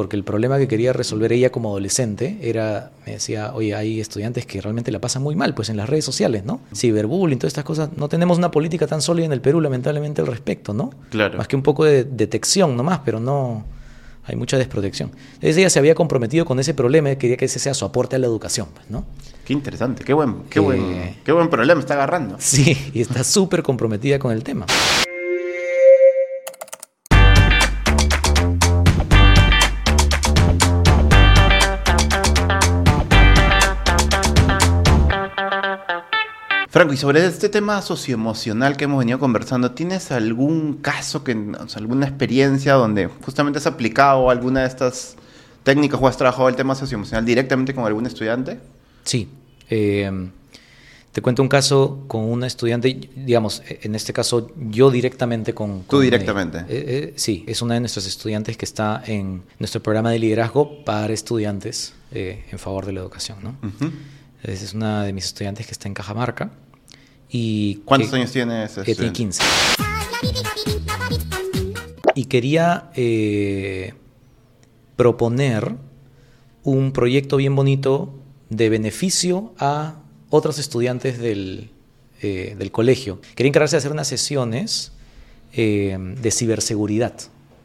porque el problema que quería resolver ella como adolescente era, me decía, oye, hay estudiantes que realmente la pasan muy mal, pues en las redes sociales, ¿no? Ciberbullying, todas estas cosas, no tenemos una política tan sólida en el Perú, lamentablemente, al respecto, ¿no? Claro. Más que un poco de detección nomás, pero no, hay mucha desprotección. Entonces ella se había comprometido con ese problema y quería que ese sea su aporte a la educación, pues, ¿no? Qué interesante, qué buen, qué Eh, buen, qué buen problema está agarrando. Sí, y está súper comprometida con el tema. Franco, y sobre este tema socioemocional que hemos venido conversando, ¿tienes algún caso, que, o sea, alguna experiencia donde justamente has aplicado alguna de estas técnicas o has trabajado el tema socioemocional directamente con algún estudiante? Sí. eh, te cuento un caso con una estudiante, digamos, en este caso yo directamente con... Tú con directamente. Eh, eh, sí, es una de nuestras estudiantes que está en nuestro programa de liderazgo para estudiantes eh, en favor de la educación, ¿no? Ujú. Esa Es una de mis estudiantes que está en Cajamarca. Y ¿Cuántos que- años tiene ese que tiene estudiante? 15. Y quería eh, proponer un proyecto bien bonito de beneficio a otros estudiantes del, eh, del colegio. Quería encargarse de hacer unas sesiones eh, de ciberseguridad,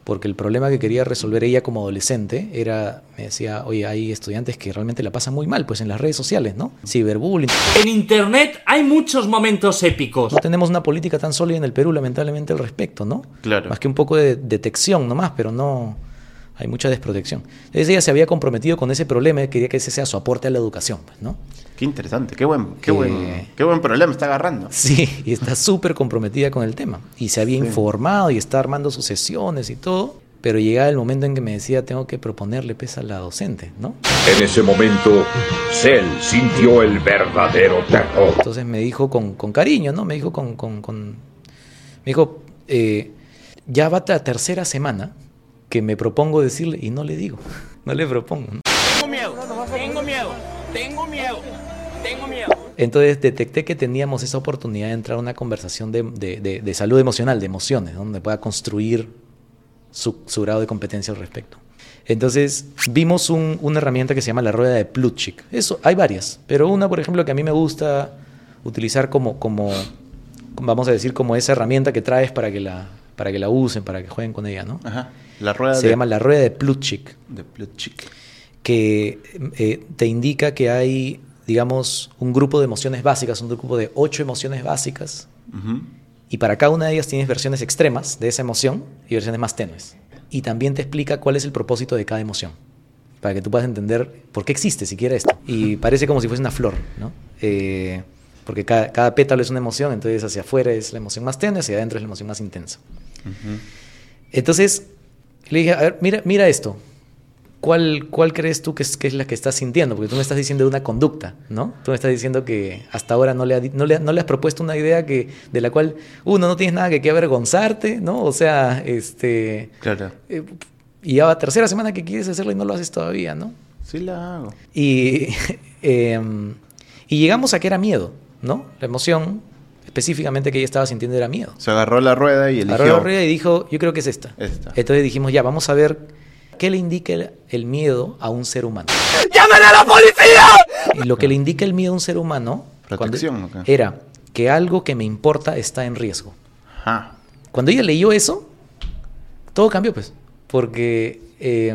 porque el problema que quería resolver ella como adolescente era, me decía, oye, hay estudiantes que realmente la pasan muy mal, pues en las redes sociales, ¿no? Ciberbullying. En internet hay muchos momentos épicos. No tenemos una política tan sólida en el Perú, lamentablemente, al respecto, ¿no? Claro. Más que un poco de detección nomás, pero no hay mucha desprotección. Entonces ella se había comprometido con ese problema y quería que ese sea su aporte a la educación, pues, ¿no? Qué interesante, qué buen, qué Eh, buen, qué buen problema está agarrando. Sí, y está súper comprometida con el tema. Y se había informado y está armando sus sesiones y todo, pero llegaba el momento en que me decía, tengo que proponerle pesa a la docente, ¿no? En ese momento, Cell sintió el verdadero terror. Entonces me dijo con, con cariño, ¿no? Me dijo con... con- con- me dijo, eh, ya va la tercera semana que me propongo decirle y no le digo, no le propongo. ¿no? Tengo miedo, tengo miedo, tengo miedo, tengo miedo. Entonces detecté que teníamos esa oportunidad de entrar a una conversación de, de- de- de salud emocional, de emociones, ¿no? donde pueda construir su, su grado de competencia al respecto. Entonces vimos un- una herramienta que se llama la rueda de Plutchik. Eso, hay varias, pero una, por ejemplo, que a mí me gusta utilizar como, como vamos a decir, como esa herramienta que traes para que la, para que la usen, para que jueguen con ella, ¿no? Ajá. La rueda Se de, llama la rueda de Plutchik de Plutchik. que eh, te indica que hay, digamos, un grupo de emociones básicas, un grupo de ocho emociones básicas, y para cada una de ellas tienes versiones extremas de esa emoción y versiones más tenues. Y también te explica cuál es el propósito de cada emoción, para que tú puedas entender por qué existe siquiera esto. Y parece como si fuese una flor, ¿no? Eh, porque cada, cada pétalo es una emoción, entonces hacia afuera es la emoción más tenue, hacia adentro es la emoción más intensa. Entonces, le dije, a ver, mira, mira esto. ¿Cuál, ¿Cuál crees tú que es, que es la que estás sintiendo? Porque tú me estás diciendo de una conducta, ¿no? Tú me estás diciendo que hasta ahora no le, ha no le, no le has propuesto una idea que, de la cual, uno, no tienes nada que, que avergonzarte, ¿no? O sea, este... Claro. eh, y ya va tercera semana que quieres hacerlo y no lo haces todavía, ¿no? Sí la hago. Y, em, y llegamos a que era miedo, ¿no? La emoción específicamente que ella estaba sintiendo era miedo. Se agarró la rueda y eligió. Agarró la rueda y dijo, yo creo que es esta. Esta. Entonces dijimos, ya, vamos a ver qué le indica el, el miedo a un ser humano. ¡Llámale a la policía! Y lo que le indica el miedo a un ser humano era que algo que me importa está en riesgo. Ajá. Cuando ella leyó eso, todo cambió, pues. Porque eh,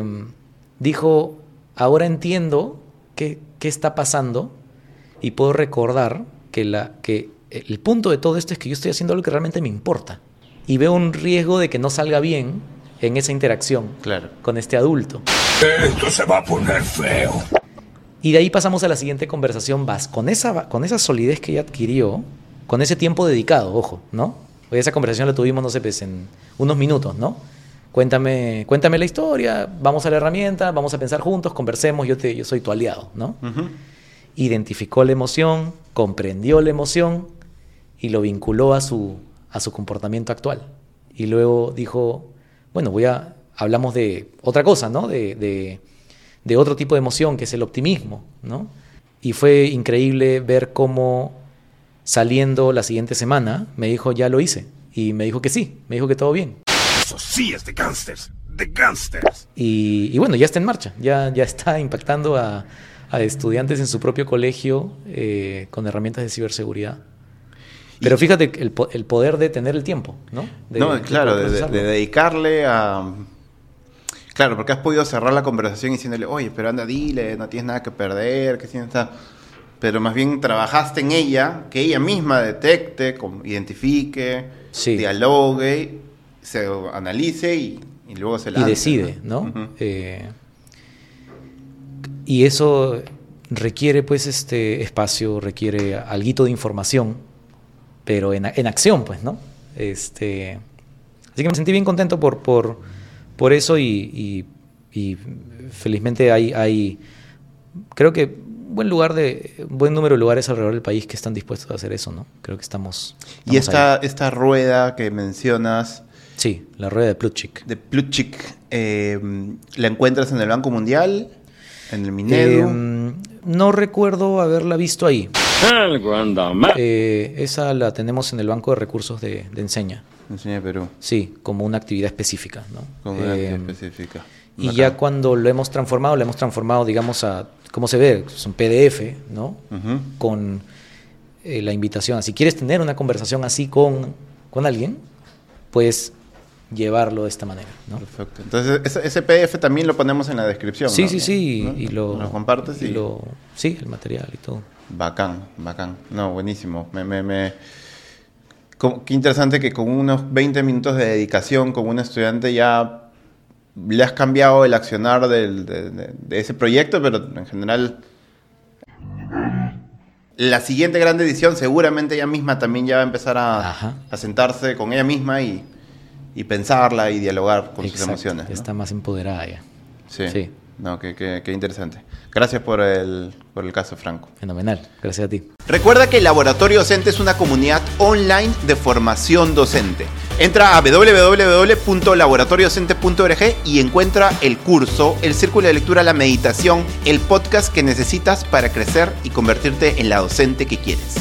dijo, ahora entiendo qué, qué está pasando y puedo recordar que, la, que el punto de todo esto es que yo estoy haciendo algo que realmente me importa. Y veo un riesgo de que no salga bien en esa interacción Claro. con este adulto. Esto se va a poner feo. Y de ahí pasamos a la siguiente conversación, vas con esa, con esa solidez que ella adquirió, con ese tiempo dedicado, ojo, ¿no? Hoy esa conversación la tuvimos, no sé, pues en unos minutos, ¿no? Cuéntame, cuéntame la historia, vamos a la herramienta, vamos a pensar juntos, conversemos, yo, te, yo soy tu aliado, ¿no? Identificó la emoción, comprendió la emoción y lo vinculó a su, a su comportamiento actual. Y luego dijo, bueno, voy a, hablamos de otra cosa, ¿no? De, de, de otro tipo de emoción, que es el optimismo, ¿no? Y fue increíble ver cómo saliendo la siguiente semana me dijo, ya lo hice. Y me dijo que sí, me dijo que todo bien. Eso sí es de gangsters. De gangsters. Y, y bueno, ya está en marcha, ya, ya está impactando a, a estudiantes en su propio colegio eh, con herramientas de ciberseguridad. Pero fíjate el, el poder de tener el tiempo, ¿no? De- no, claro, de, de- procesarlo. de dedicarle a... Claro, porque has podido cerrar la conversación diciéndole, oye, pero anda, dile, no tienes nada que perder, que no está... Pero más bien trabajaste en ella, que ella misma detecte, identifique, Sí. dialogue, se analice y, y luego se y lance, decide, ¿no? Eh, y eso requiere, pues, este espacio, requiere alguito de información, pero en, en acción, pues, ¿no? Este, así que me sentí bien contento por, por, por eso y, y- y felizmente hay, hay, creo que buen lugar de, buen número de lugares alrededor del país que están dispuestos a hacer eso, ¿no? Creo que estamos... Y esta, ahí. esta rueda que mencionas Sí, la rueda de Plutchik. de Plutchik, eh, ¿la encuentras en el Banco Mundial? ¿En el Minedu? Eh, no recuerdo haberla visto ahí. Algo anda mal. Eh, esa la tenemos en el Banco de Recursos de, de Enseña. Enseña Perú, Sí, como una actividad específica. ¿no? con una Eh, actividad específica. y ya cuando lo hemos transformado, lo hemos transformado, digamos, a, ¿cómo se ve? Es un PDF, ¿no? Con eh, la invitación. Si quieres tener una conversación así con, con alguien, puedes llevarlo de esta manera, ¿no? Perfecto. Entonces, ese, ese PDF también lo ponemos en la descripción. Sí, ¿no? sí, sí, ¿No? y lo, Lo compartes y... y lo- sí, el material y todo. Bacán, bacán. No, buenísimo. Me, me, me- Qué interesante que con unos 20 minutos de dedicación con un estudiante ya le has cambiado el accionar del- de, de- de ese proyecto, pero en general... La siguiente gran edición seguramente ella misma también ya va a empezar a, a sentarse con ella misma y, y pensarla y dialogar con sus Exacto, emociones. ya ¿no? Está más empoderada ya. Sí. Sí. No, qué, qué- qué interesante. Gracias por el, por el caso, Franco. Fenomenal. Gracias a ti. Recuerda que el Laboratorio Docente es una comunidad online de formación docente. Entra a www.laboratoriodocente.org y encuentra el curso, el círculo de lectura, la meditación, el podcast que necesitas para crecer y convertirte en la docente que quieres.